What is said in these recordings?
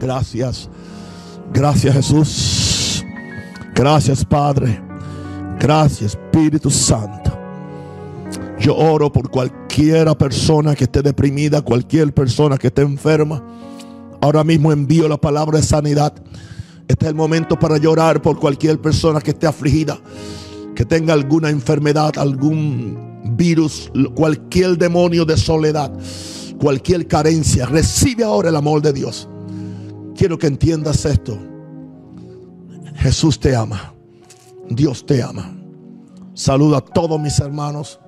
Gracias. Gracias Jesús. Gracias Padre. Gracias Espíritu Santo. Yo oro por cualquiera persona que esté deprimida, cualquier persona que esté enferma. Ahora mismo envío la palabra de sanidad. Este es el momento para llorar por cualquier persona que esté afligida, que tenga alguna enfermedad, algún virus, cualquier demonio de soledad, cualquier carencia. Recibe ahora el amor de Dios. Quiero que entiendas esto. Jesús te ama. Dios te ama. Saludo a todos mis hermanos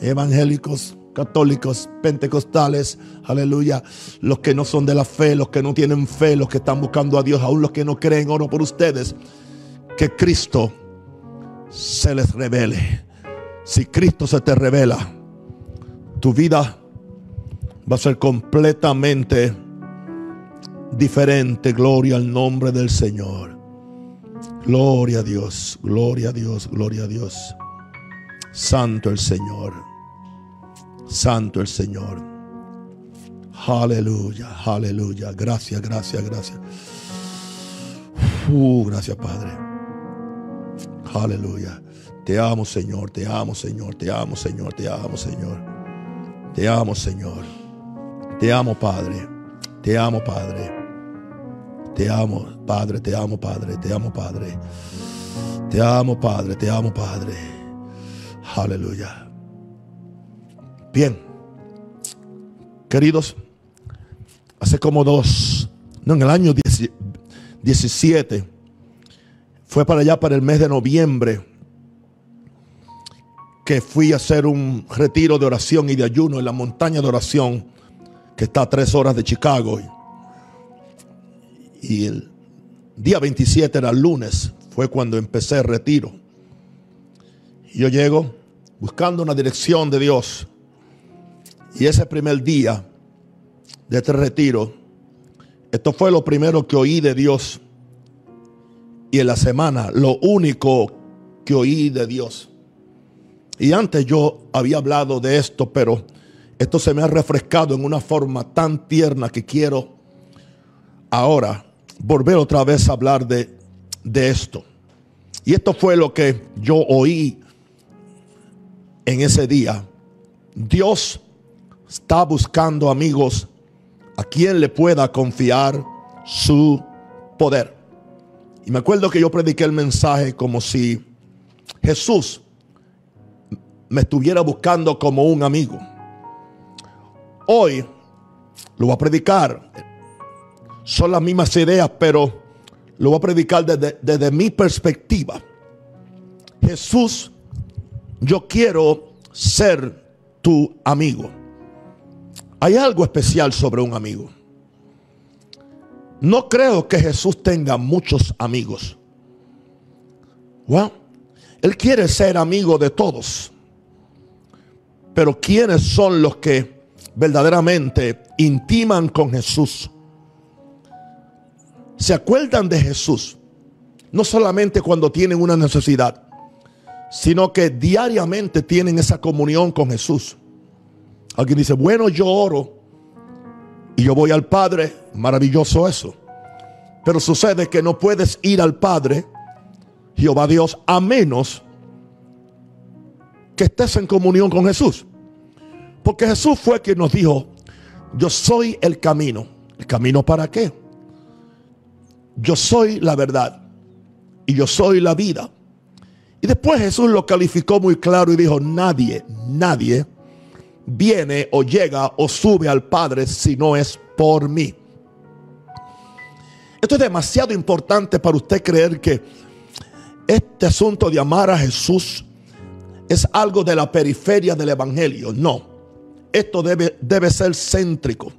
evangélicos, católicos, pentecostales, aleluya, los que no son de la fe, los que no tienen fe, los que están buscando a Dios, aún los que no creen, oro por ustedes, que Cristo se les revele. Si Cristo se te revela, tu vida va a ser completamente diferente. Gloria al nombre del Señor. Gloria a Dios, gloria a Dios, gloria a Dios. Santo el Señor. Santo el Señor. Aleluya, aleluya. Gracias, gracias, gracias. Uh, gracias, Padre. Aleluya. Te amo, Señor. Te amo, Señor. Te amo, Señor. Te amo, Señor. Te amo, Señor. Te amo, Padre. Te amo, Padre. Te amo, Padre. Te amo, Padre. Te amo, Padre. Te amo, Padre. Te amo, Padre. Aleluya. Bien, queridos, hace como dos, no, en el año 17, fue para allá, para el mes de noviembre, que fui a hacer un retiro de oración y de ayuno en la montaña de oración, que está a tres horas de Chicago. Y el día 27 era lunes, fue cuando empecé el retiro. Yo llego buscando una dirección de Dios y ese primer día de este retiro, esto fue lo primero que oí de Dios. Y en la semana, lo único que oí de Dios. Y antes yo había hablado de esto, pero esto se me ha refrescado en una forma tan tierna que quiero ahora volver otra vez a hablar de, de esto. Y esto fue lo que yo oí en ese día. Dios está buscando amigos a quien le pueda confiar su poder. Y me acuerdo que yo prediqué el mensaje como si Jesús me estuviera buscando como un amigo. Hoy lo voy a predicar. Son las mismas ideas, pero lo voy a predicar desde, desde mi perspectiva. Jesús, yo quiero ser tu amigo. Hay algo especial sobre un amigo. No creo que Jesús tenga muchos amigos. él quiere ser amigo de todos. Pero ¿quiénes son los que verdaderamente intiman con Jesús? Se acuerdan de Jesús. No solamente cuando tienen una necesidad, sino que diariamente tienen esa comunión con Jesús. Alguien dice, bueno, yo oro y yo voy al Padre. Maravilloso eso. Pero sucede que no puedes ir al Padre, Jehová Dios, a menos que estés en comunión con Jesús. Porque Jesús fue quien nos dijo, yo soy el camino. ¿El camino para qué? Yo soy la verdad y yo soy la vida. Y después Jesús lo calificó muy claro y dijo, nadie, nadie viene o llega o sube al Padre si no es por mí. Esto es demasiado importante para usted creer que este asunto de amar a Jesús es algo de la periferia del Evangelio. No, esto debe, debe ser céntrico.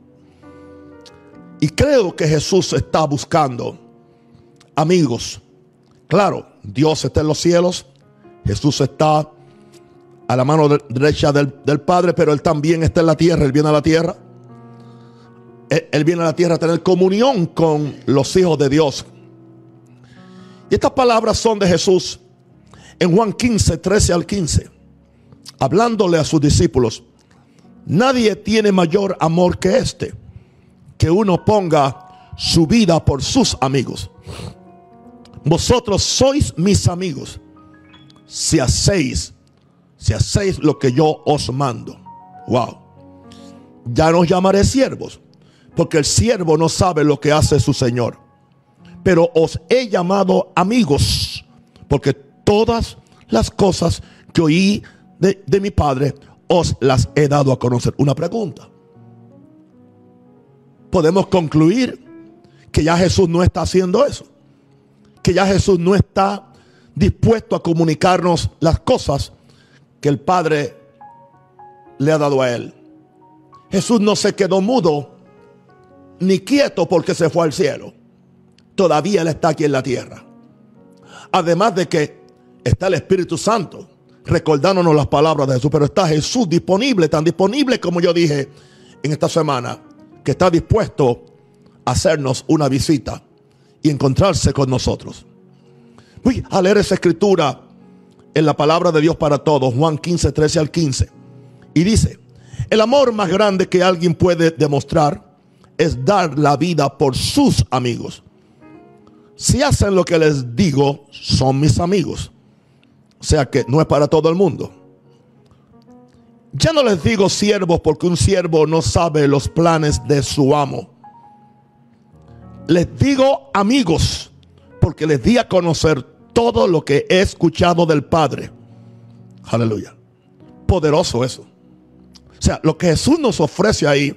Y creo que Jesús está buscando amigos. Claro, Dios está en los cielos, Jesús está a la mano derecha del, Padre, pero Él también está en la tierra, Él viene a la tierra. Él, viene a la tierra a tener comunión con los hijos de Dios. Y estas palabras son de Jesús en Juan 15, 13 al 15, hablándole a sus discípulos. Nadie tiene mayor amor que este, que uno ponga su vida por sus amigos. Vosotros sois mis amigos si hacéis, si hacéis lo que yo os mando. Wow. Ya no os llamaré siervos, porque el siervo no sabe lo que hace su Señor. Pero os he llamado amigos, porque todas las cosas que oí de, de mi Padre os las he dado a conocer. Una pregunta. Podemos concluir que ya Jesús no está haciendo eso. Que ya Jesús no está dispuesto a comunicarnos las cosas que el Padre le ha dado a él. Jesús no se quedó mudo ni quieto porque se fue al cielo. Todavía Él está aquí en la tierra. Además de que está el Espíritu Santo recordándonos las palabras de Jesús, pero está Jesús disponible, tan disponible como yo dije en esta semana, que está dispuesto a hacernos una visita y encontrarse con nosotros. Voy a leer esa escritura en la palabra de Dios para todos, Juan 15, 13 al 15. Y dice, el amor más grande que alguien puede demostrar es dar la vida por sus amigos. Si hacen lo que les digo, son mis amigos. O sea que no es para todo el mundo. Ya no les digo siervos porque un siervo no sabe los planes de su amo. Les digo amigos porque les di a conocer todo lo que he escuchado del Padre. Aleluya. Poderoso eso. O sea, lo que Jesús nos ofrece ahí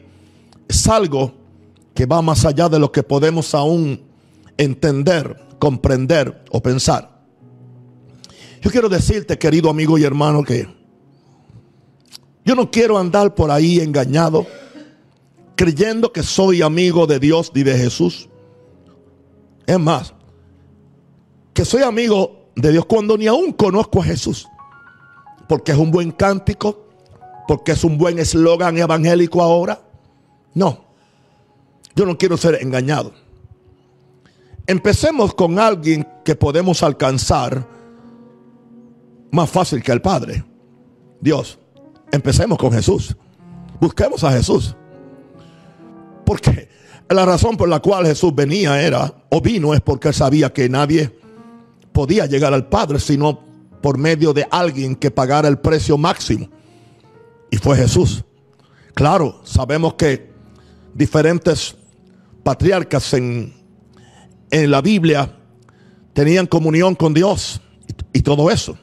es algo que va más allá de lo que podemos aún entender, comprender o pensar. Yo quiero decirte, querido amigo y hermano, que yo no quiero andar por ahí engañado, creyendo que soy amigo de Dios y de Jesús. Es más, que soy amigo de Dios cuando ni aún conozco a Jesús. Porque es un buen cántico, porque es un buen eslogan evangélico ahora. No, yo no quiero ser engañado. Empecemos con alguien que podemos alcanzar más fácil que el Padre. Dios, empecemos con Jesús. Busquemos a Jesús. Porque la razón por la cual Jesús venía era, o vino, es porque sabía que nadie podía llegar al Padre sino por medio de alguien que pagara el precio máximo. Y fue Jesús. Claro, sabemos que diferentes patriarcas en, en la Biblia tenían comunión con Dios y, y todo eso.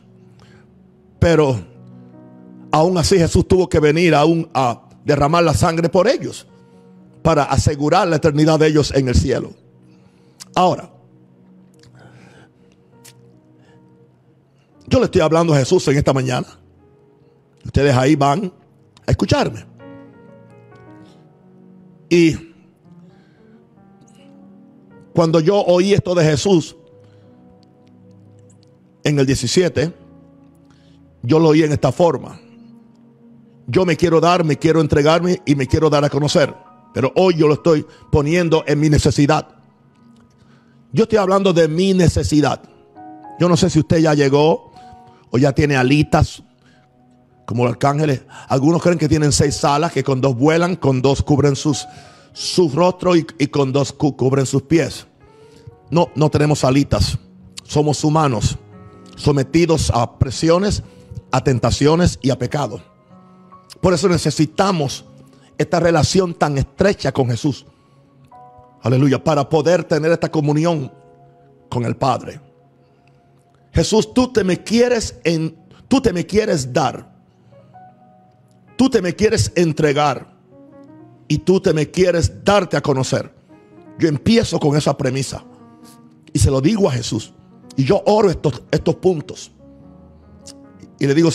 Pero aún así Jesús tuvo que venir aún a derramar la sangre por ellos para asegurar la eternidad de ellos en el cielo. Ahora, yo le estoy hablando a Jesús en esta mañana. Ustedes ahí van a escucharme. Y cuando yo oí esto de Jesús en el 17, yo lo oí en esta forma. Yo me quiero dar, me quiero entregarme y me quiero dar a conocer. Pero hoy yo lo estoy poniendo en mi necesidad. Yo estoy hablando de mi necesidad. Yo no sé si usted ya llegó o ya tiene alitas como los arcángeles. Algunos creen que tienen seis alas que con dos vuelan, con dos cubren sus, su rostro y, y con dos cubren sus pies. No, no tenemos alitas. Somos humanos, sometidos a presiones a tentaciones y a pecado. Por eso necesitamos esta relación tan estrecha con Jesús. Aleluya, para poder tener esta comunión con el Padre. Jesús, tú te me quieres en tú te me quieres dar. Tú te me quieres entregar y tú te me quieres darte a conocer. Yo empiezo con esa premisa y se lo digo a Jesús. Y yo oro estos, estos puntos. Y le digo,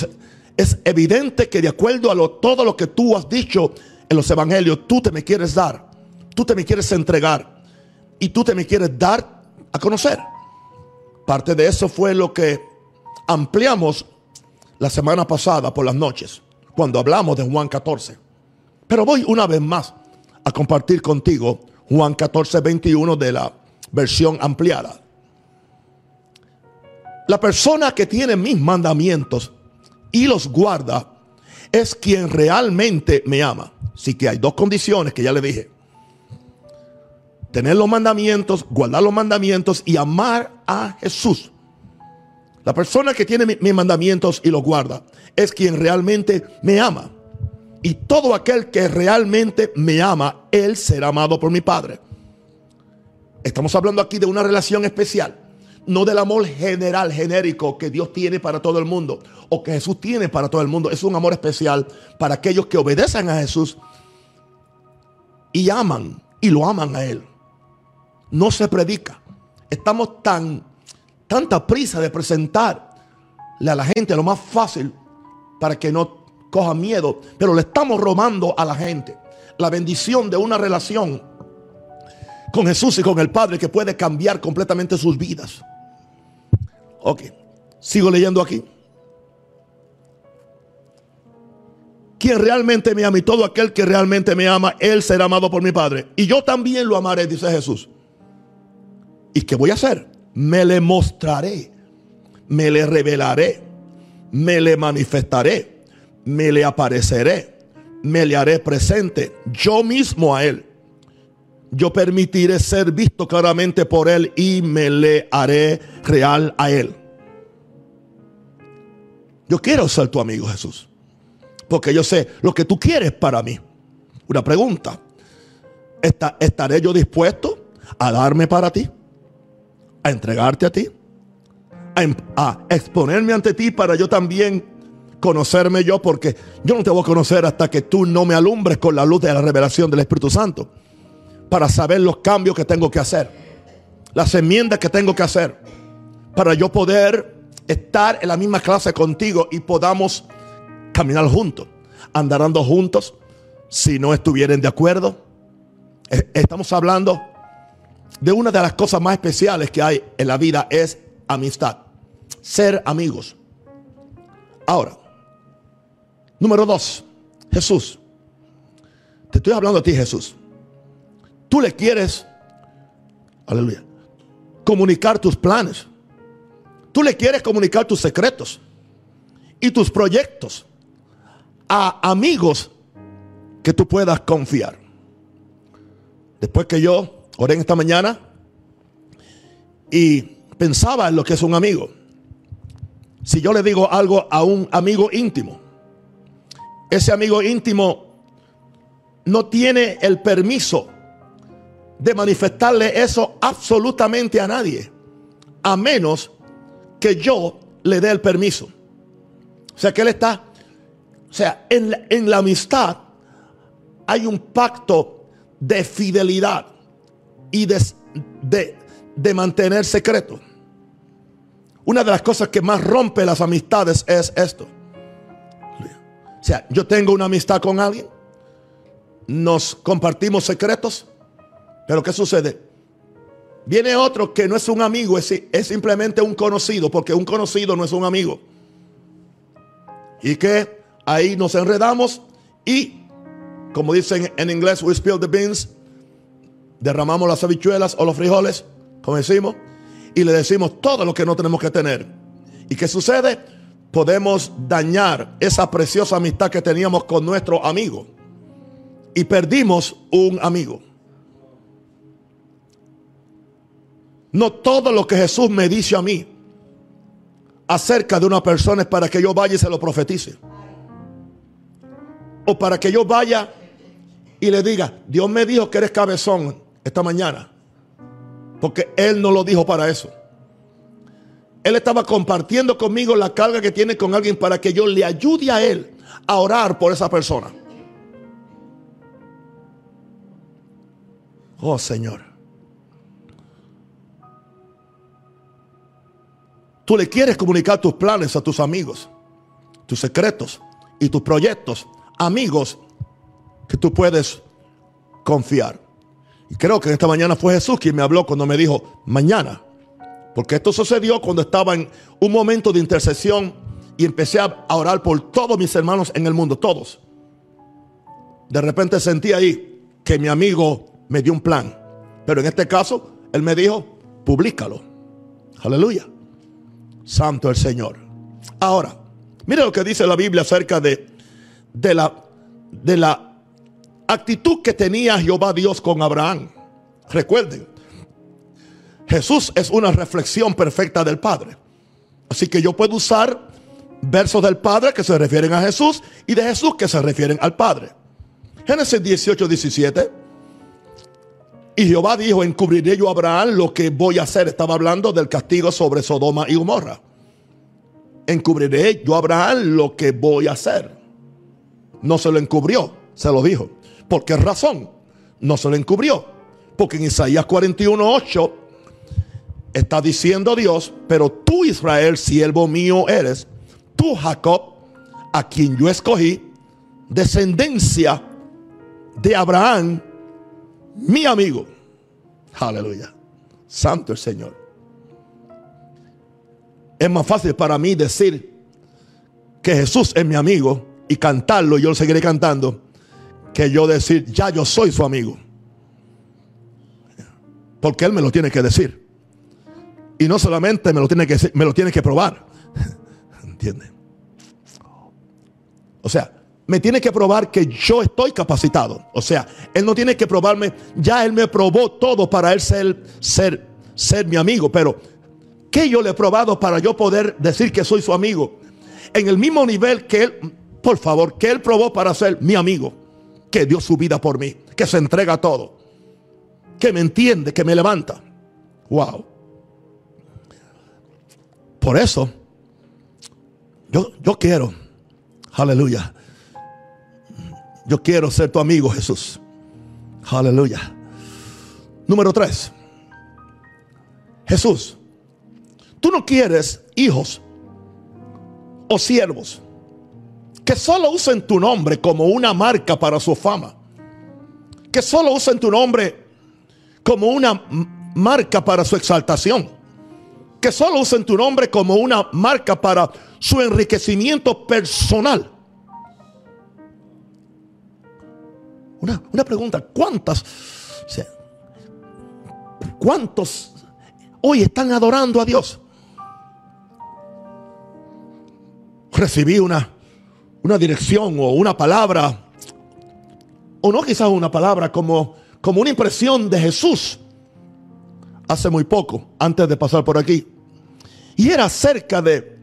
es evidente que de acuerdo a lo, todo lo que tú has dicho en los evangelios, tú te me quieres dar, tú te me quieres entregar y tú te me quieres dar a conocer. Parte de eso fue lo que ampliamos la semana pasada por las noches, cuando hablamos de Juan 14. Pero voy una vez más a compartir contigo Juan 14, 21 de la versión ampliada. La persona que tiene mis mandamientos y los guarda es quien realmente me ama. Así que hay dos condiciones que ya le dije. tener los mandamientos, guardar los mandamientos y amar a Jesús. La persona que tiene mis mandamientos y los guarda es quien realmente me ama. Y todo aquel que realmente me ama, él será amado por mi Padre. Estamos hablando aquí de una relación especial, no del amor general, genérico que Dios tiene para todo el mundo o que Jesús tiene para todo el mundo. Es un amor especial para aquellos que obedecen a Jesús y aman y lo aman a Él. No se predica. Estamos tan, tanta prisa de presentarle a la gente lo más fácil para que no coja miedo, pero le estamos robando a la gente la bendición de una relación con Jesús y con el Padre que puede cambiar completamente sus vidas. Ok, sigo leyendo aquí. Quien realmente me ama y todo aquel que realmente me ama, él será amado por mi Padre. Y yo también lo amaré, dice Jesús. ¿Y qué voy a hacer? Me le mostraré, me le revelaré, me le manifestaré, me le apareceré, me le haré presente yo mismo a él yo permitiré ser visto claramente por Él y me le haré real a Él. Yo quiero ser tu amigo Jesús. Porque yo sé lo que tú quieres para mí. Una pregunta. ¿Estaré yo dispuesto a darme para ti? ¿A entregarte a ti? Em, a exponerme ante ti para yo también conocerme yo? Porque yo no te voy a conocer hasta que tú no me alumbres con la luz de la revelación del Espíritu Santo para saber los cambios que tengo que hacer, las enmiendas que tengo que hacer, para yo poder estar en la misma clase contigo y podamos caminar juntos, andarando juntos, si no estuvieran de acuerdo. Estamos hablando de una de las cosas más especiales que hay en la vida es amistad, ser amigos. Ahora, número dos, Jesús. Te estoy hablando a ti, Jesús. Tú le quieres, aleluya, comunicar tus planes. Tú le quieres comunicar tus secretos y tus proyectos a amigos que tú puedas confiar. Después que yo oré en esta mañana y pensaba en lo que es un amigo. Si yo le digo algo a un amigo íntimo, ese amigo íntimo no tiene el permiso de manifestarle eso absolutamente a nadie, a menos que yo le dé el permiso. O sea que él está, o sea, en la, en la amistad hay un pacto de fidelidad y de, de, mantener secreto. Una de las cosas que más rompe las amistades es esto. O sea, yo tengo una amistad con alguien, nos compartimos secretos, pero ¿qué sucede? Viene otro que no es un amigo, es, simplemente un conocido, porque un conocido no es un amigo. Y que ahí nos enredamos y, como dicen en inglés, we spill the beans, derramamos las habichuelas o los frijoles, como decimos, y le decimos todo lo que no tenemos que tener. ¿Y qué sucede? Podemos dañar esa preciosa amistad que teníamos con nuestro amigo. Y perdimos un amigo. No todo lo que Jesús me dice a mí acerca de una persona es para que yo vaya y se lo profetice. O para que yo vaya y le diga, Dios me dijo que eres cabezón esta mañana. Porque Él no lo dijo para eso. Él estaba compartiendo conmigo la carga que tiene con alguien para que yo le ayude a Él a orar por esa persona. Oh Señor. Tú le quieres comunicar tus planes a tus amigos, tus secretos y tus proyectos, amigos que tú puedes confiar. Y creo que esta mañana fue Jesús quien me habló cuando me dijo, mañana. Porque esto sucedió cuando estaba en un momento de intercesión y empecé a orar por todos mis hermanos en el mundo, todos. De repente sentí ahí que mi amigo me dio un plan. Pero en este caso, él me dijo, públicalo. Aleluya. Santo el Señor. Ahora, mire lo que dice la Biblia acerca de, de, la, de la actitud que tenía Jehová Dios con Abraham. Recuerden, Jesús es una reflexión perfecta del Padre. Así que yo puedo usar versos del Padre que se refieren a Jesús y de Jesús que se refieren al Padre. Génesis 18, 17. Y Jehová dijo, encubriré yo a Abraham lo que voy a hacer. Estaba hablando del castigo sobre Sodoma y Gomorra. Encubriré yo a Abraham lo que voy a hacer. No se lo encubrió, se lo dijo. ¿Por qué razón? No se lo encubrió. Porque en Isaías 41, 8 está diciendo Dios, pero tú Israel, siervo mío eres, tú Jacob, a quien yo escogí, descendencia de Abraham, mi amigo. Aleluya. Santo el Señor. Es más fácil para mí decir que Jesús es mi amigo y cantarlo, yo lo seguiré cantando, que yo decir, ya yo soy su amigo. Porque Él me lo tiene que decir. Y no solamente me lo tiene que me lo tiene que probar. ¿Entiende? O sea, me tiene que probar que yo estoy capacitado. O sea, Él no tiene que probarme, ya Él me probó todo para Él ser, ser, ser mi amigo. Pero, ¿qué yo le he probado para yo poder decir que soy su amigo? En el mismo nivel que Él, por favor, que Él probó para ser mi amigo. Que dio su vida por mí, que se entrega todo. Que me entiende, que me levanta. Wow. Por eso, yo, yo quiero, aleluya yo quiero ser tu amigo, Jesús. Aleluya. Número tres. Jesús, tú no quieres hijos o siervos que solo usen tu nombre como una marca para su fama. Que solo usen tu nombre como una marca para su exaltación. Que solo usen tu nombre como una marca para su enriquecimiento personal. Una, pregunta, ¿cuántas? ¿Cuántos hoy están adorando a Dios? Recibí una, una dirección o una palabra, o no quizás una palabra, como, como una impresión de Jesús hace muy poco, antes de pasar por aquí. Y era acerca de,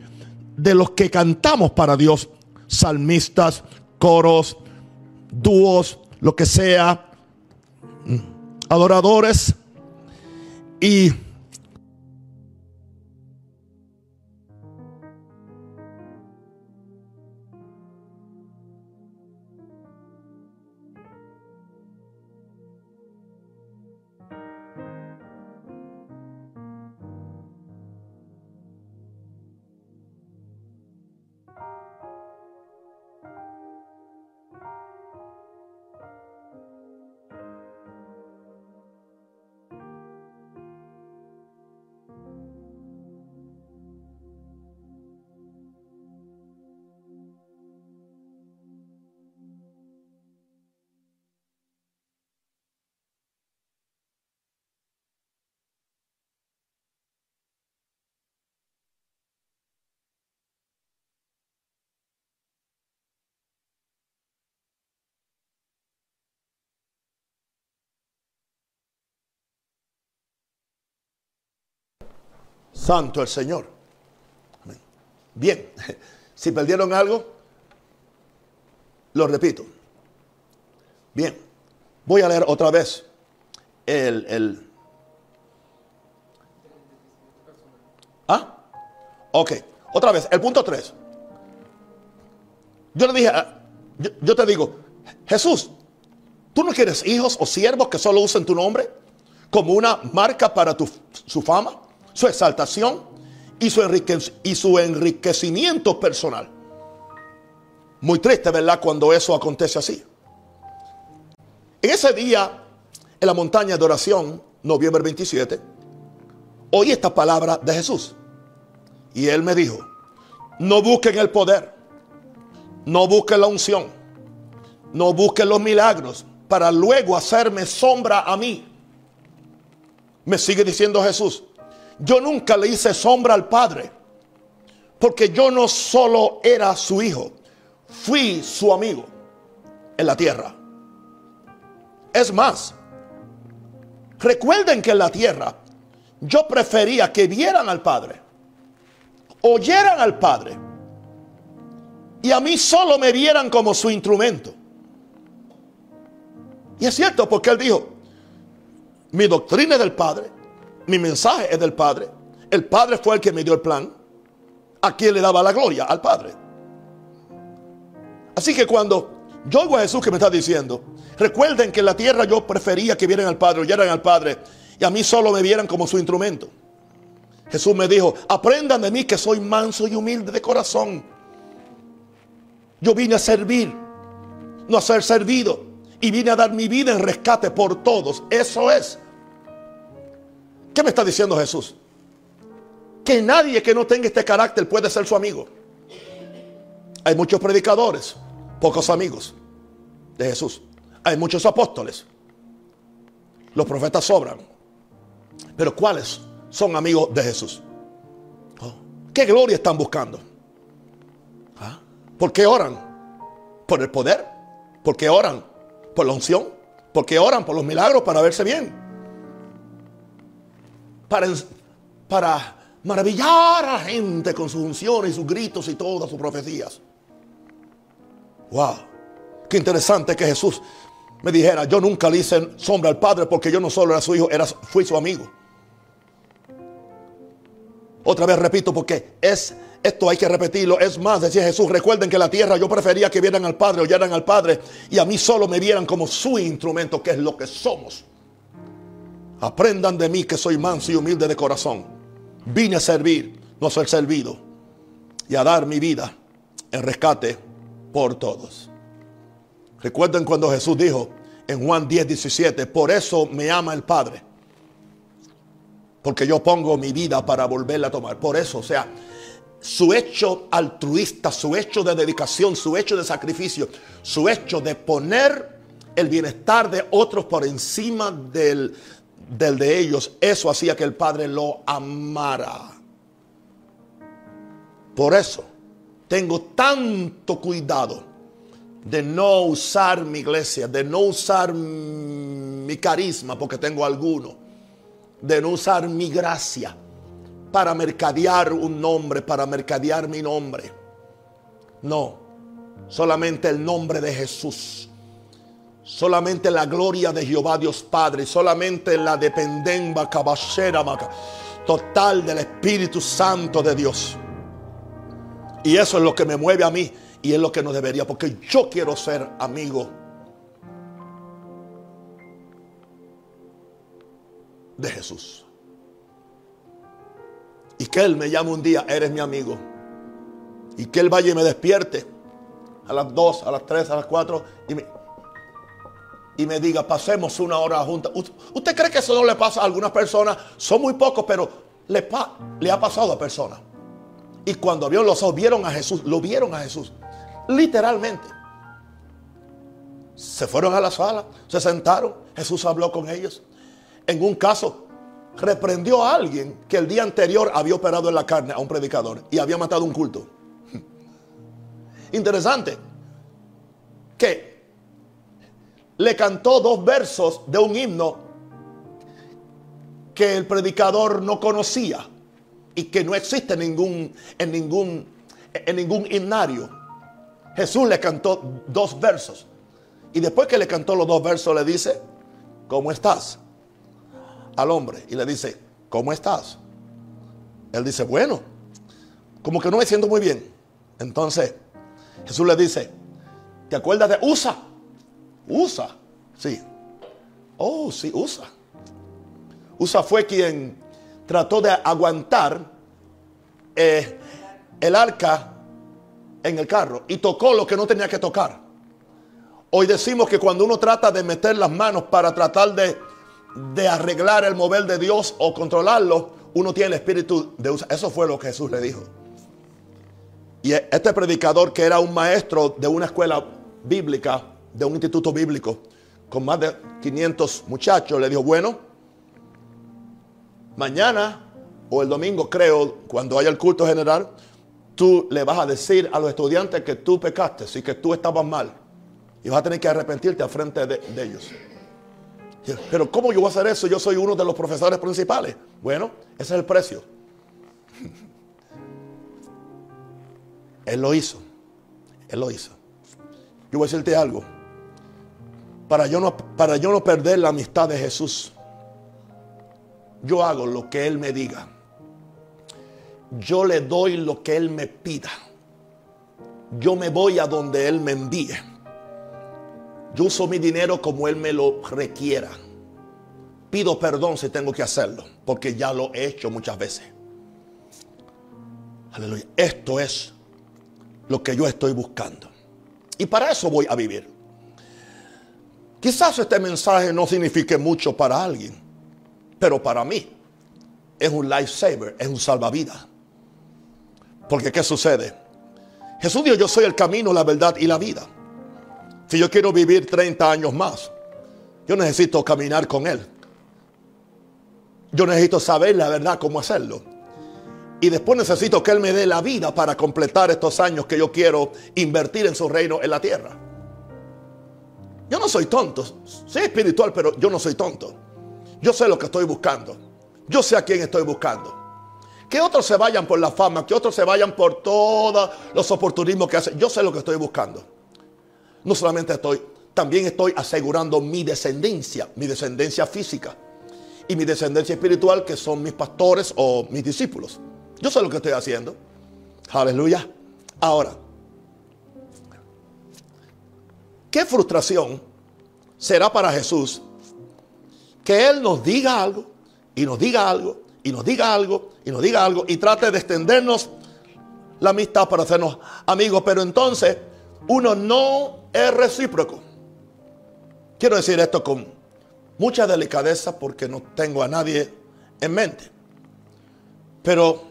de los que cantamos para Dios, salmistas, coros, dúos, lo que sea, adoradores y Santo el Señor. Bien, si perdieron algo, lo repito. Bien, voy a leer otra vez el... el ¿Ah? Ok, otra vez, el punto 3. Yo le dije, ah, yo, te digo, Jesús, ¿tú no quieres hijos o siervos que solo usen tu nombre como una marca para tu, su fama? Su exaltación y su, enriquecimiento personal. Muy triste, ¿verdad? Cuando eso acontece así. En ese día, en la montaña de oración, noviembre 27, oí esta palabra de Jesús. Y él me dijo, no busquen el poder, no busquen la unción, no busquen los milagros para luego hacerme sombra a mí. Me sigue diciendo Jesús, yo nunca le hice sombra al Padre, porque yo no solo era su hijo, fui su amigo en la tierra. Es más, recuerden que en la tierra yo prefería que vieran al Padre, oyeran al Padre, y a mí solo me vieran como su instrumento. Y es cierto, porque él dijo, mi doctrina es del Padre, mi mensaje es del Padre, el Padre fue el que me dio el plan, a quien le daba la gloria, al Padre. Así que cuando yo oigo a Jesús que me está diciendo, recuerden que en la tierra yo prefería que vieran al Padre, oyeran al Padre, y a mí solo me vieran como su instrumento. Jesús me dijo, aprendan de mí que soy manso y humilde de corazón. Yo vine a servir, no a ser servido. Y vine a dar mi vida en rescate por todos. Eso es. ¿Qué me está diciendo Jesús? Que nadie que no tenga este carácter puede ser su amigo. Hay muchos predicadores, pocos amigos de Jesús. Hay muchos apóstoles. Los profetas sobran. Pero ¿cuáles son amigos de Jesús? Oh, ¿Qué gloria están buscando? ¿Ah? ¿Por qué oran? ¿Por el poder? ¿Por qué oran? ¿Por la unción? ¿Por qué oran? Por los milagros para verse bien. Para, para maravillar a la gente con sus unciones y sus gritos y todas sus profecías. Wow. Qué interesante que Jesús me dijera, yo nunca le hice sombra al Padre porque yo no solo era su hijo, era, fui su amigo. Otra vez repito porque es esto hay que repetirlo. Es más, decía Jesús, recuerden que la tierra yo prefería que vieran al Padre, oyeran al Padre y a mí solo me vieran como su instrumento, que es lo que somos. Aprendan de mí que soy manso y humilde de corazón. Vine a servir, no a ser servido, y a dar mi vida en rescate por todos. Recuerden cuando Jesús dijo en Juan 10, 17, por eso me ama el Padre. Porque yo pongo mi vida para volverla a tomar. Por eso, o sea, su hecho altruista, su hecho de dedicación, su hecho de sacrificio, su hecho de poner el bienestar de otros por encima del, del de ellos, eso hacía que el Padre lo amara. Por eso tengo tanto cuidado de no usar mi iglesia, de no usar mi carisma, porque tengo alguno, de no usar mi gracia para mercadear un nombre, para mercadear mi nombre. No, solamente el nombre de Jesús. Solamente la gloria de Jehová Dios Padre, solamente la dependencia caballera total del Espíritu Santo de Dios. Y eso es lo que me mueve a mí y es lo que nos debería, porque yo quiero ser amigo de Jesús. Y que Él me llame un día, eres mi amigo. Y que Él vaya y me despierte a las 2, a las 3, a las 4 y me, y me diga, pasemos una hora juntas. ¿Usted cree que eso no le pasa a algunas personas? Son muy pocos, pero le, ha pasado a personas. Y cuando abrieron los ojos, vieron a Jesús, lo vieron a Jesús. Literalmente. Se fueron a la sala, se sentaron, Jesús habló con ellos. En un caso, reprendió a alguien que el día anterior había operado en la carne a un predicador y había matado un culto. Interesante que le cantó dos versos de un himno que el predicador no conocía y que no existe en ningún, en ningún, en ningún himnario. Jesús le cantó dos versos. Y después que le cantó los dos versos le dice, ¿cómo estás? al hombre y le dice, ¿cómo estás? Él dice, bueno, como que no me siento muy bien. Entonces Jesús le dice, ¿te acuerdas de Usa? Usa, sí. Oh, sí, Usa. Usa fue quien trató de aguantar eh, el arca en el carro y tocó lo que no tenía que tocar. Hoy decimos que cuando uno trata de meter las manos para tratar de de arreglar el mover de Dios o controlarlo, uno tiene el espíritu de usar. Eso fue lo que Jesús le dijo. Y este predicador que era un maestro de una escuela bíblica, de un instituto bíblico, con más de 500 muchachos, le dijo, bueno, mañana o el domingo creo, cuando haya el culto general, tú le vas a decir a los estudiantes que tú pecaste y que tú estabas mal. Y vas a tener que arrepentirte al frente de, de ellos. Pero ¿cómo yo voy a hacer eso? Yo soy uno de los profesores principales. Bueno, ese es el precio. Él lo hizo. Él lo hizo. Yo voy a decirte algo. Para yo no, para yo no perder la amistad de Jesús, yo hago lo que Él me diga. Yo le doy lo que Él me pida. Yo me voy a donde Él me envíe. Yo uso mi dinero como Él me lo requiera. Pido perdón si tengo que hacerlo, porque ya lo he hecho muchas veces. Aleluya. Esto es lo que yo estoy buscando. Y para eso voy a vivir. Quizás este mensaje no signifique mucho para alguien, pero para mí es un lifesaver, es un salvavidas. Porque ¿qué sucede? Jesús dijo, yo soy el camino, la verdad y la vida. Si yo quiero vivir 30 años más, yo necesito caminar con Él. Yo necesito saber la verdad cómo hacerlo. Y después necesito que Él me dé la vida para completar estos años que yo quiero invertir en su reino en la tierra. Yo no soy tonto. Soy espiritual, pero yo no soy tonto. Yo sé lo que estoy buscando. Yo sé a quién estoy buscando. Que otros se vayan por la fama, que otros se vayan por todos los oportunismos que hacen. Yo sé lo que estoy buscando. No solamente estoy, también estoy asegurando mi descendencia, mi descendencia física y mi descendencia espiritual, que son mis pastores o mis discípulos. Yo sé lo que estoy haciendo. Aleluya. Ahora, ¿qué frustración será para Jesús que Él nos diga algo y nos diga algo y nos diga algo y nos diga algo y trate de extendernos la amistad para hacernos amigos, pero entonces uno no es recíproco. Quiero decir esto con mucha delicadeza porque no tengo a nadie en mente. Pero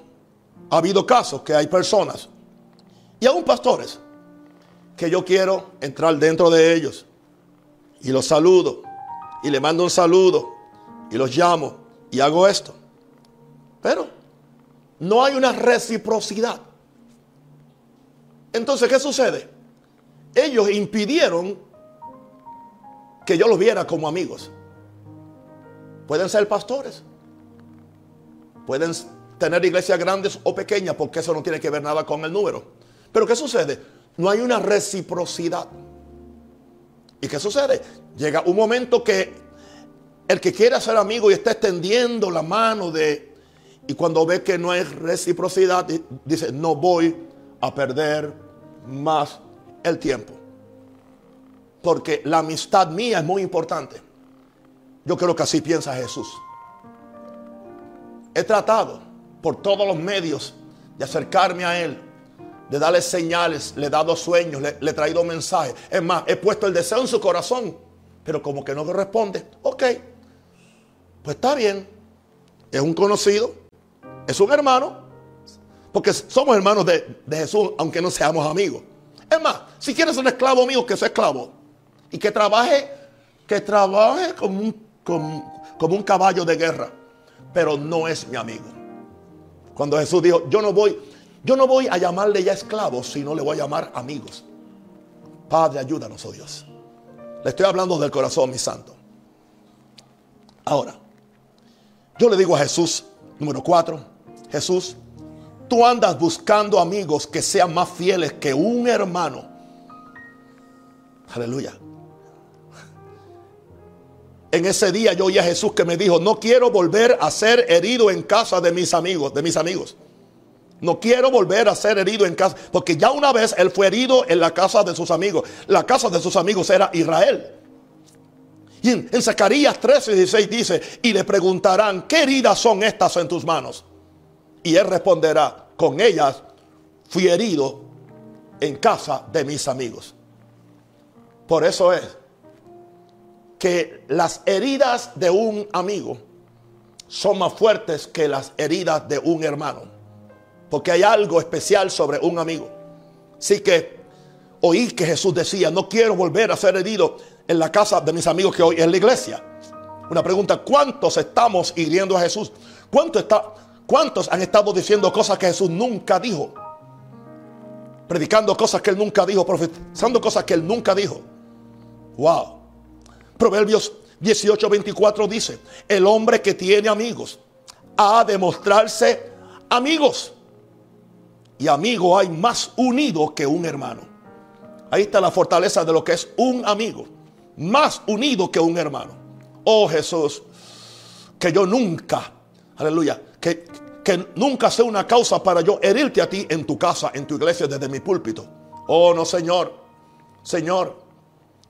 ha habido casos que hay personas, y aún pastores, que yo quiero entrar dentro de ellos y los saludo y le mando un saludo y los llamo y hago esto. Pero no hay una reciprocidad. Entonces, ¿qué sucede? Ellos impidieron que yo los viera como amigos. Pueden ser pastores. Pueden tener iglesias grandes o pequeñas, porque eso no tiene que ver nada con el número. Pero ¿qué sucede? No hay una reciprocidad. ¿Y qué sucede? Llega un momento que el que quiere ser amigo y está extendiendo la mano de... Y cuando ve que no hay reciprocidad, dice, no voy a perder más el tiempo. Porque la amistad mía es muy importante. Yo creo que así piensa Jesús. He tratado por todos los medios de acercarme a Él, de darle señales, le he dado sueños, le, he traído mensajes. Es más, he puesto el deseo en su corazón, pero como que no responde, ok, pues está bien, es un conocido, es un hermano, porque somos hermanos de, Jesús, aunque no seamos amigos. Es más, si quieres un esclavo mío, que sea esclavo. Y que trabaje, que trabaje como un, como un caballo de guerra. Pero no es mi amigo. Cuando Jesús dijo, yo no voy, yo no voy a llamarle ya esclavos, sino le voy a llamar amigos. Padre, ayúdanos, oh Dios. Le estoy hablando del corazón, mi santo. Ahora, yo le digo a Jesús, número cuatro, Jesús, tú andas buscando amigos que sean más fieles que un hermano. Aleluya. En ese día yo oí a Jesús que me dijo, no quiero volver a ser herido en casa de mis amigos, de mis amigos. No quiero volver a ser herido en casa, porque ya una vez él fue herido en la casa de sus amigos. La casa de sus amigos era Israel. Y en, en Zacarías 13, 16 dice, y le preguntarán, ¿qué heridas son estas en tus manos? Y él responderá, con ellas fui herido en casa de mis amigos. Por eso es que las heridas de un amigo son más fuertes que las heridas de un hermano. Porque hay algo especial sobre un amigo. Así que oí que Jesús decía, no quiero volver a ser herido en la casa de mis amigos que hoy es la iglesia. Una pregunta, ¿cuántos estamos hiriendo a Jesús? ¿Cuántos, está, ¿Cuántos han estado diciendo cosas que Jesús nunca dijo? Predicando cosas que él nunca dijo, profetizando cosas que él nunca dijo. Wow. Proverbios 18:24 dice, el hombre que tiene amigos ha de mostrarse amigos. Y amigo hay más unido que un hermano. Ahí está la fortaleza de lo que es un amigo. Más unido que un hermano. Oh Jesús, que yo nunca, aleluya, que, que nunca sea una causa para yo herirte a ti en tu casa, en tu iglesia, desde mi púlpito. Oh no, Señor, Señor,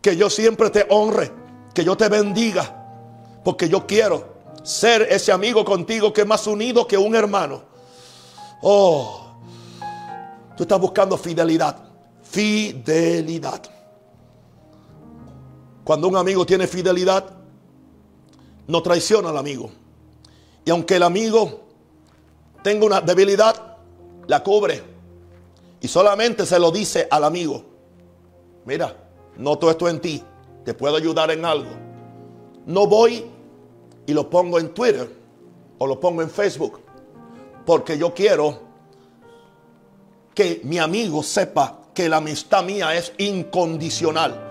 que yo siempre te honre, que yo te bendiga, porque yo quiero ser ese amigo contigo que es más unido que un hermano. Oh, tú estás buscando fidelidad. Fidelidad. Cuando un amigo tiene fidelidad, no traiciona al amigo. Y aunque el amigo tenga una debilidad, la cubre. Y solamente se lo dice al amigo. Mira, noto esto en ti. Te puedo ayudar en algo. No voy y lo pongo en Twitter o lo pongo en Facebook porque yo quiero que mi amigo sepa que la amistad mía es incondicional.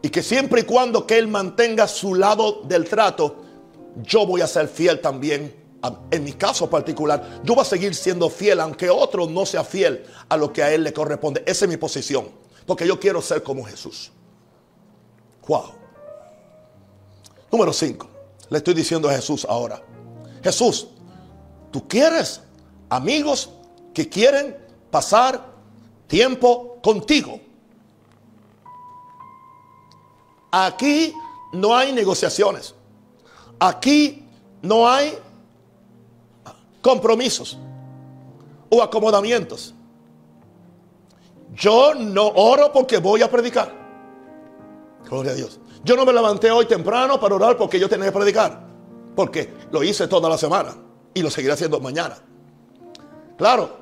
Y que siempre y cuando que él mantenga su lado del trato, yo voy a ser fiel también. En mi caso particular, yo voy a seguir siendo fiel, aunque otro no sea fiel a lo que a él le corresponde. Esa es mi posición. Porque yo quiero ser como Jesús. Wow. Número 5. Le estoy diciendo a Jesús ahora. Jesús, Tú quieres amigos que quieren pasar tiempo contigo. Aquí no hay negociaciones. Aquí no hay compromisos o acomodamientos. Yo no oro porque voy a predicar. Gloria a Dios. Yo no me levanté hoy temprano para orar porque yo tenía que predicar. Porque lo hice toda la semana. Y lo seguiré haciendo mañana. Claro,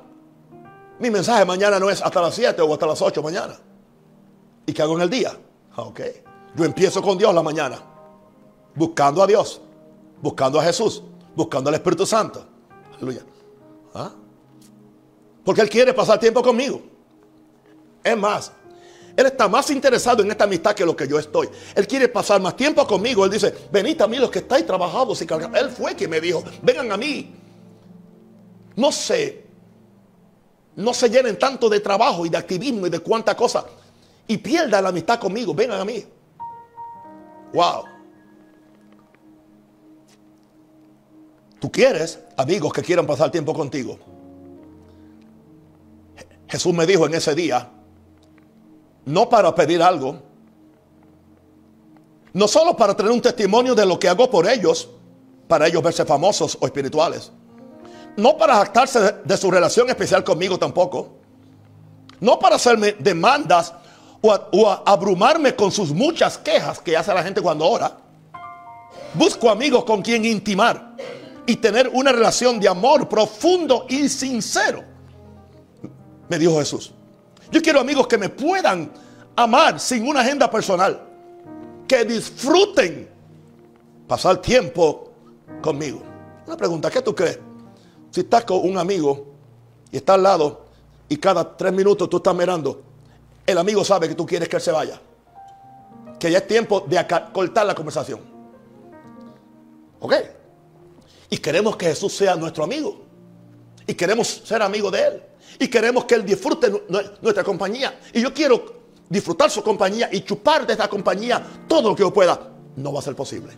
mi mensaje mañana no es hasta las 7 o hasta las 8 mañana. ¿Y qué hago en el día? Ah, ok. Yo empiezo con Dios la mañana. Buscando a Dios. Buscando a Jesús. Buscando al Espíritu Santo. Aleluya. ¿Ah? Porque Él quiere pasar tiempo conmigo. Es más, Él está más interesado en esta amistad que lo que yo estoy. Él quiere pasar más tiempo conmigo. Él dice, venid a mí los que estáis trabajados y cargados. Él fue quien me dijo, vengan a mí. No sé, no se llenen tanto de trabajo y de activismo y de cuánta cosa. Y pierdan la amistad conmigo. Vengan a mí. Wow. Tú quieres amigos que quieran pasar tiempo contigo. Jesús me dijo en ese día, no para pedir algo, no solo para tener un testimonio de lo que hago por ellos, para ellos verse famosos o espirituales, no para jactarse de, su relación especial conmigo tampoco, no para hacerme demandas o, o abrumarme con sus muchas quejas que hace la gente cuando ora. Busco amigos con quien intimar y tener una relación de amor profundo y sincero. Me dijo Jesús. Yo quiero amigos que me puedan amar sin una agenda personal. Que disfruten pasar tiempo conmigo. Una pregunta, ¿qué tú crees? Si estás con un amigo y está al lado y cada tres minutos tú estás mirando, el amigo sabe que tú quieres que él se vaya. Que ya es tiempo de cortar la conversación. ¿Ok? Y queremos que Jesús sea nuestro amigo. Y queremos ser amigos de Él y queremos que Él disfrute nuestra compañía. Y yo quiero disfrutar su compañía y chupar de esta compañía todo lo que yo pueda. No va a ser posible.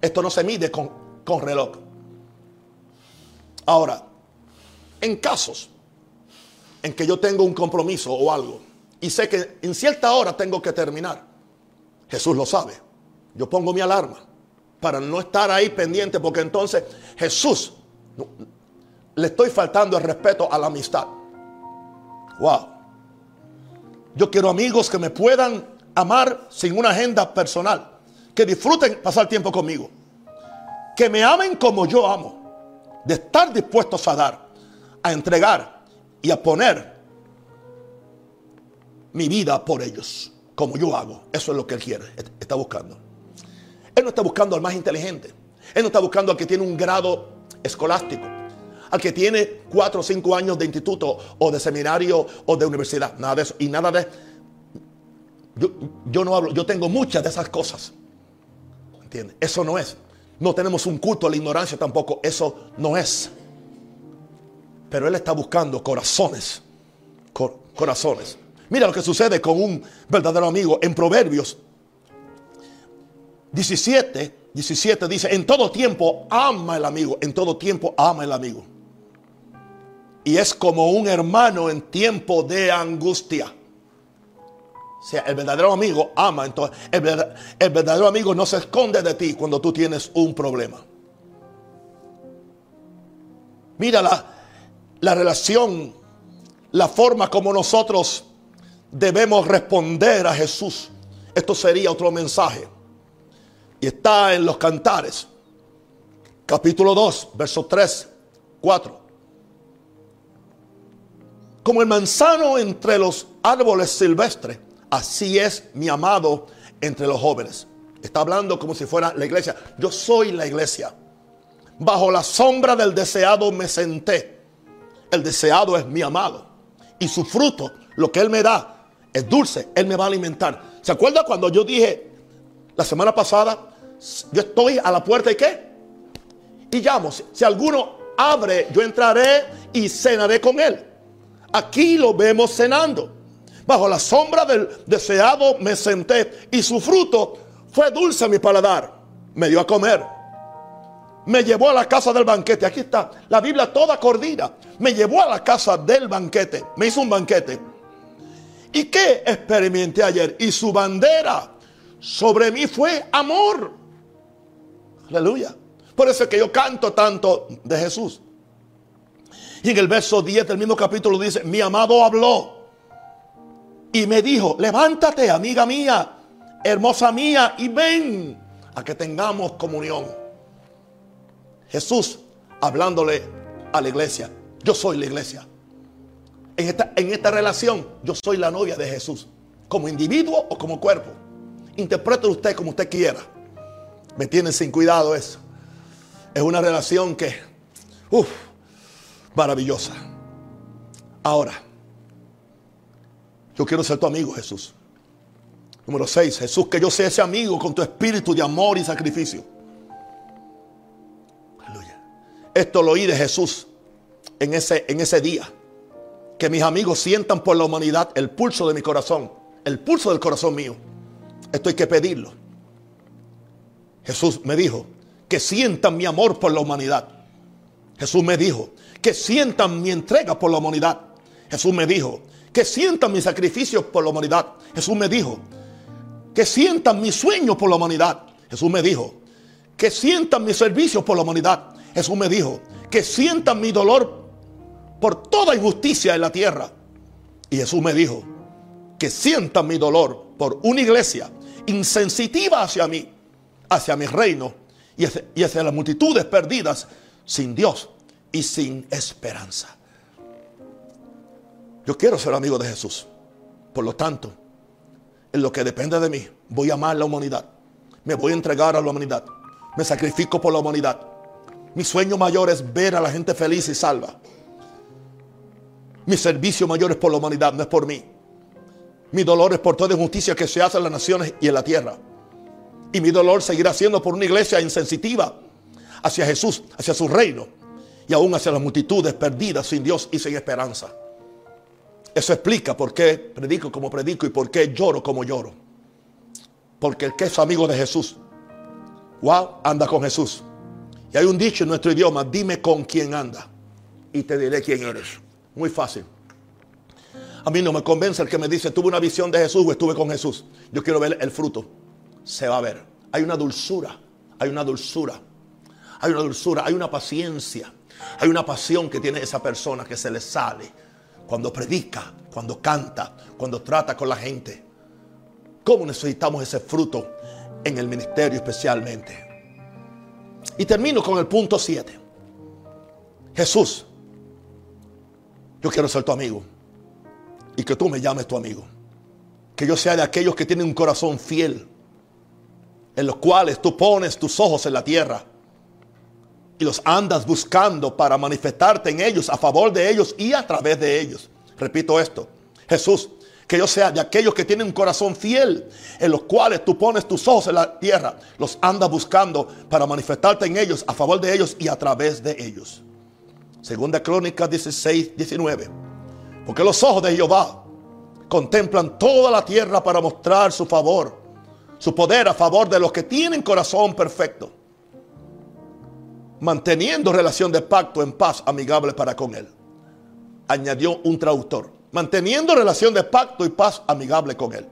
Esto no se mide con, con reloj. Ahora, en casos en que yo tengo un compromiso o algo y sé que en cierta hora tengo que terminar, Jesús lo sabe. Yo pongo mi alarma para no estar ahí pendiente porque entonces Jesús le estoy faltando el respeto a la amistad. Wow. Yo quiero amigos que me puedan amar sin una agenda personal. Que disfruten pasar tiempo conmigo. Que me amen como yo amo. De estar dispuestos a dar, a entregar y a poner mi vida por ellos. Como yo hago. Eso es lo que Él quiere. Está buscando. Él no está buscando al más inteligente. Él no está buscando al que tiene un grado escolástico al que tiene cuatro o cinco años de instituto o de seminario o de universidad. Nada de eso. Y nada de... Yo, yo no hablo, yo tengo muchas de esas cosas. ¿Entiendes? Eso no es. No tenemos un culto a la ignorancia tampoco. Eso no es. Pero Él está buscando corazones. corazones. Mira lo que sucede con un verdadero amigo en Proverbios 17, 17 dice, en todo tiempo ama el amigo, en todo tiempo ama el amigo. Y es como un hermano en tiempo de angustia. Sea, el verdadero amigo ama. Entonces, el, verdadero amigo no se esconde de ti cuando tú tienes un problema. Mira la, la relación, la forma como nosotros debemos responder a Jesús. Esto sería otro mensaje. Y está en los cantares. Capítulo 2, verso 3, 4. Como el manzano entre los árboles silvestres, así es mi amado entre los jóvenes. Está hablando como si fuera la iglesia. Yo soy la iglesia. Bajo la sombra del deseado me senté. El deseado es mi amado. Y su fruto, lo que él me da, es dulce. Él me va a alimentar. ¿Se acuerda cuando yo dije la semana pasada yo estoy a la puerta y qué? Y llamo. Si alguno abre, yo entraré y cenaré con él. Aquí lo vemos cenando. Bajo la sombra del deseado me senté y su fruto fue dulce a mi paladar. Me dio a comer. Me llevó a la casa del banquete. Aquí está la Biblia toda cordida. Me llevó a la casa del banquete. Me hizo un banquete. ¿Y qué experimenté ayer? Y su bandera sobre mí fue amor. Aleluya. Por eso es que yo canto tanto de Jesús. Y en el verso 10 del mismo capítulo dice, mi amado habló y me dijo, levántate, amiga mía, hermosa mía, y ven a que tengamos comunión. Jesús hablándole a la iglesia, yo soy la iglesia. En esta, en esta relación, yo soy la novia de Jesús, como individuo o como cuerpo. Interprete usted como usted quiera. Me tienen sin cuidado eso. Es una relación que, uff, maravillosa. Ahora, yo quiero ser tu amigo, Jesús. Número 6, Jesús, que yo sea ese amigo con tu espíritu de amor y sacrificio. Aleluya. Esto lo oí de Jesús en ese, en ese día. Que mis amigos sientan por la humanidad el pulso de mi corazón, el pulso del corazón mío. Esto hay que pedirlo. Jesús me dijo que sientan mi amor por la humanidad. Jesús me dijo que sientan mi entrega por la humanidad. Jesús me dijo que sientan mi sacrificio por la humanidad. Jesús me dijo que sientan mi sueño por la humanidad. Jesús me dijo que sientan mi servicio por la humanidad. Jesús me dijo que sientan mi dolor por toda injusticia en la tierra. Y Jesús me dijo que sientan mi dolor por una iglesia insensitiva hacia mí hacia mi reino y hacia, las multitudes perdidas sin Dios y sin esperanza. Yo quiero ser amigo de Jesús. Por lo tanto, en lo que depende de mí, voy a amar la humanidad. Me voy a entregar a la humanidad. Me sacrifico por la humanidad. Mi sueño mayor es ver a la gente feliz y salva. Mi servicio mayor es por la humanidad, no es por mí. Mi dolor es por toda injusticia que se hace en las naciones y en la tierra. Y mi dolor seguirá siendo por una iglesia insensitiva hacia Jesús, hacia su reino y aún hacia las multitudes perdidas sin Dios y sin esperanza. Eso explica por qué predico como predico y por qué lloro como lloro. Porque el que es amigo de Jesús, wow, anda con Jesús. Y hay un dicho en nuestro idioma, dime con quién anda y te diré quién eres. Muy fácil. A mí no me convence el que me dice, tuve una visión de Jesús o estuve con Jesús. Yo quiero ver el fruto se va a ver. Hay una dulzura, hay una dulzura, hay una dulzura, hay una paciencia, hay una pasión que tiene esa persona que se le sale cuando predica, cuando canta, cuando trata con la gente. ¿Cómo necesitamos ese fruto en el ministerio especialmente? Y termino con el punto 7. Jesús, yo quiero ser tu amigo y que tú me llames tu amigo. Que yo sea de aquellos que tienen un corazón fiel en los cuales tú pones tus ojos en la tierra y los andas buscando para manifestarte en ellos, a favor de ellos y a través de ellos. Repito esto, Jesús, Que yo sea de aquellos que tienen un corazón fiel, en los cuales tú pones tus ojos en la tierra, los andas buscando para manifestarte en ellos, a favor de ellos y a través de ellos. Segunda Crónica 16, 19. Porque los ojos de Jehová contemplan toda la tierra para mostrar su favor, su poder a favor de los que tienen corazón perfecto, manteniendo relación de pacto en paz amigable para con él. Añadió un traductor, manteniendo relación de pacto y paz amigable con él.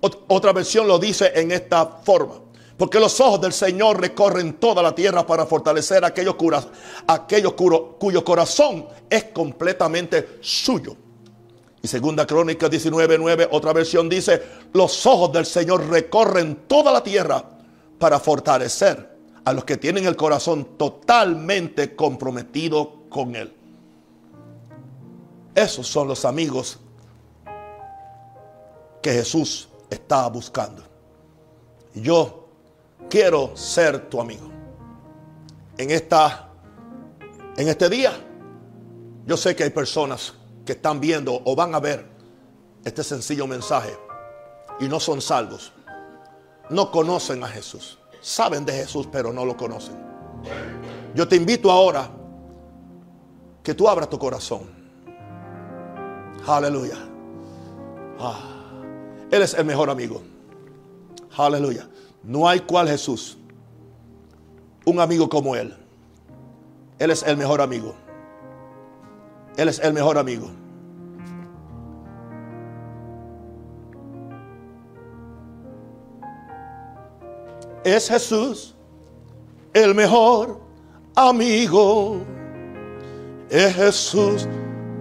Otra versión lo dice en esta forma. Porque los ojos del Señor recorren toda la tierra para fortalecer aquellos, curas, aquellos cuyo corazón es completamente suyo. Y segunda crónica 19.9, otra versión dice, los ojos del Señor recorren toda la tierra para fortalecer a los que tienen el corazón totalmente comprometido con Él. Esos son los amigos que Jesús está buscando. Yo quiero ser tu amigo. En esta en este día yo sé que hay personas que están viendo o van a ver este sencillo mensaje y no son salvos. No conocen a Jesús. Saben de Jesús, pero no lo conocen. Yo te invito ahora que tú abras tu corazón. Aleluya. Ah, él es el mejor amigo. Aleluya. No hay cual Jesús. Un amigo como Él. Él es el mejor amigo. Él es el mejor amigo. Es Jesús el mejor amigo. Es Jesús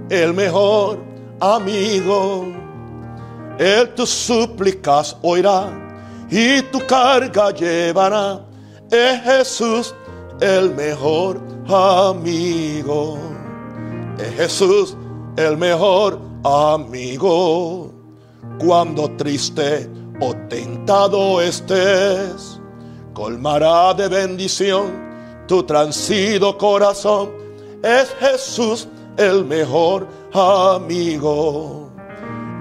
el mejor amigo. Él tus súplicas oirá y tu carga llevará. Es Jesús el mejor amigo. Es Jesús el mejor amigo. Cuando triste o tentado estés, de bendición tu transido corazón. Es Jesús el mejor amigo.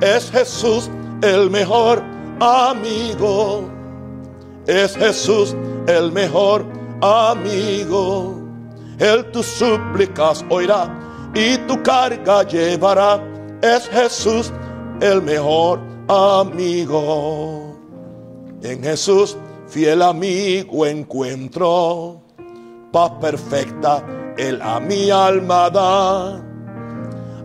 Es Jesús el mejor amigo. Es Jesús el mejor amigo. Él tus súplicas oirá y tu carga llevará. Es Jesús el mejor amigo. En Jesús, fiel amigo, encuentro paz perfecta. Él a mi alma da.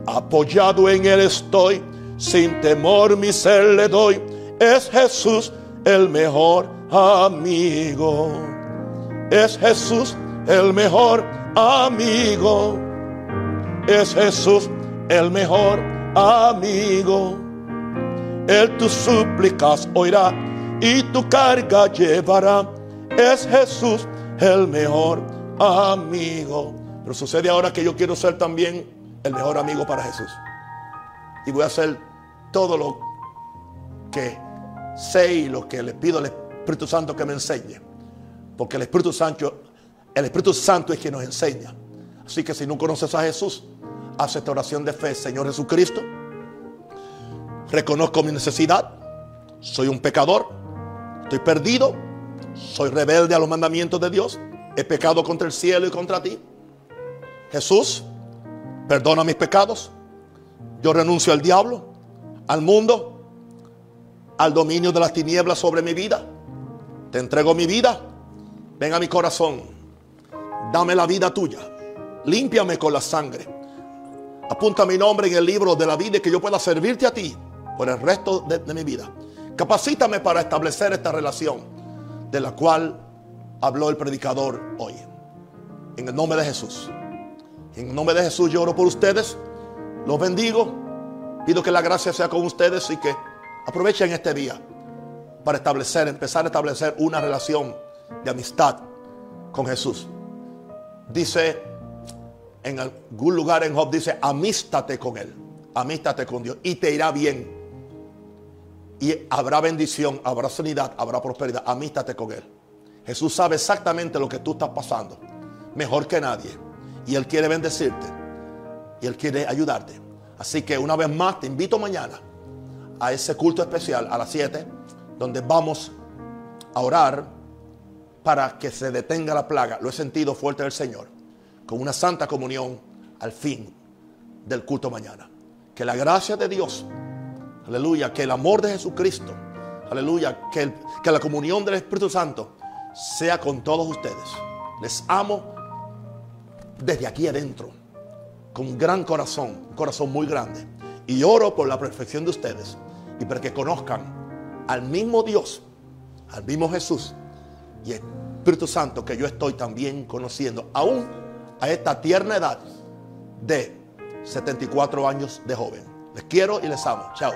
Apoyado en Él estoy, sin temor mi ser le doy es Jesús el mejor amigo. Es Jesús el mejor amigo. Es Jesús el mejor amigo. Él tus súplicas oirá y tu carga llevará. Es Jesús el mejor amigo. Pero sucede ahora que yo quiero ser también el mejor amigo para Jesús. Y voy a hacer todo lo que sé y lo que le pido al Espíritu Santo que me enseñe. Porque el Espíritu Santo, el Espíritu Santo es quien nos enseña. Así que si no conoces a Jesús, haz esta oración de fe, Señor Jesucristo. Reconozco mi necesidad. Soy un pecador. Estoy perdido. Soy rebelde a los mandamientos de Dios. He pecado contra el cielo y contra ti. Jesús, perdona mis pecados. Yo renuncio al diablo, al mundo al dominio de las tinieblas sobre mi vida. Te entrego mi vida. Ven a mi corazón. Dame la vida tuya. Límpiame con la sangre. Apunta mi nombre en el libro de la vida y que yo pueda servirte a ti por el resto de, de mi vida. Capacítame para establecer esta relación de la cual habló el predicador hoy. En el nombre de Jesús. En el nombre de Jesús yo oro por ustedes. Los bendigo. Pido que la gracia sea con ustedes y que Aprovechen este día para establecer, empezar a establecer una relación de amistad con Jesús. Dice en algún lugar en Job, dice, amístate con Él, amístate con Dios y te irá bien. Y habrá bendición, habrá sanidad, habrá prosperidad. Amístate con Él. Jesús sabe exactamente lo que tú estás pasando, mejor que nadie. Y Él quiere bendecirte. Y Él quiere ayudarte. Así que una vez más te invito mañana a ese culto especial a las 7, donde vamos a orar para que se detenga la plaga. Lo he sentido fuerte del Señor, con una santa comunión al fin del culto mañana. Que la gracia de Dios, aleluya, que el amor de Jesucristo, aleluya, que, la comunión del Espíritu Santo sea con todos ustedes. Les amo desde aquí adentro, con gran corazón, un corazón muy grande. Y oro por la perfección de ustedes y para que conozcan al mismo Dios, al mismo Jesús y Espíritu Santo que yo estoy también conociendo, aún a esta tierna edad de 74 años de joven. Les quiero y les amo. Chao.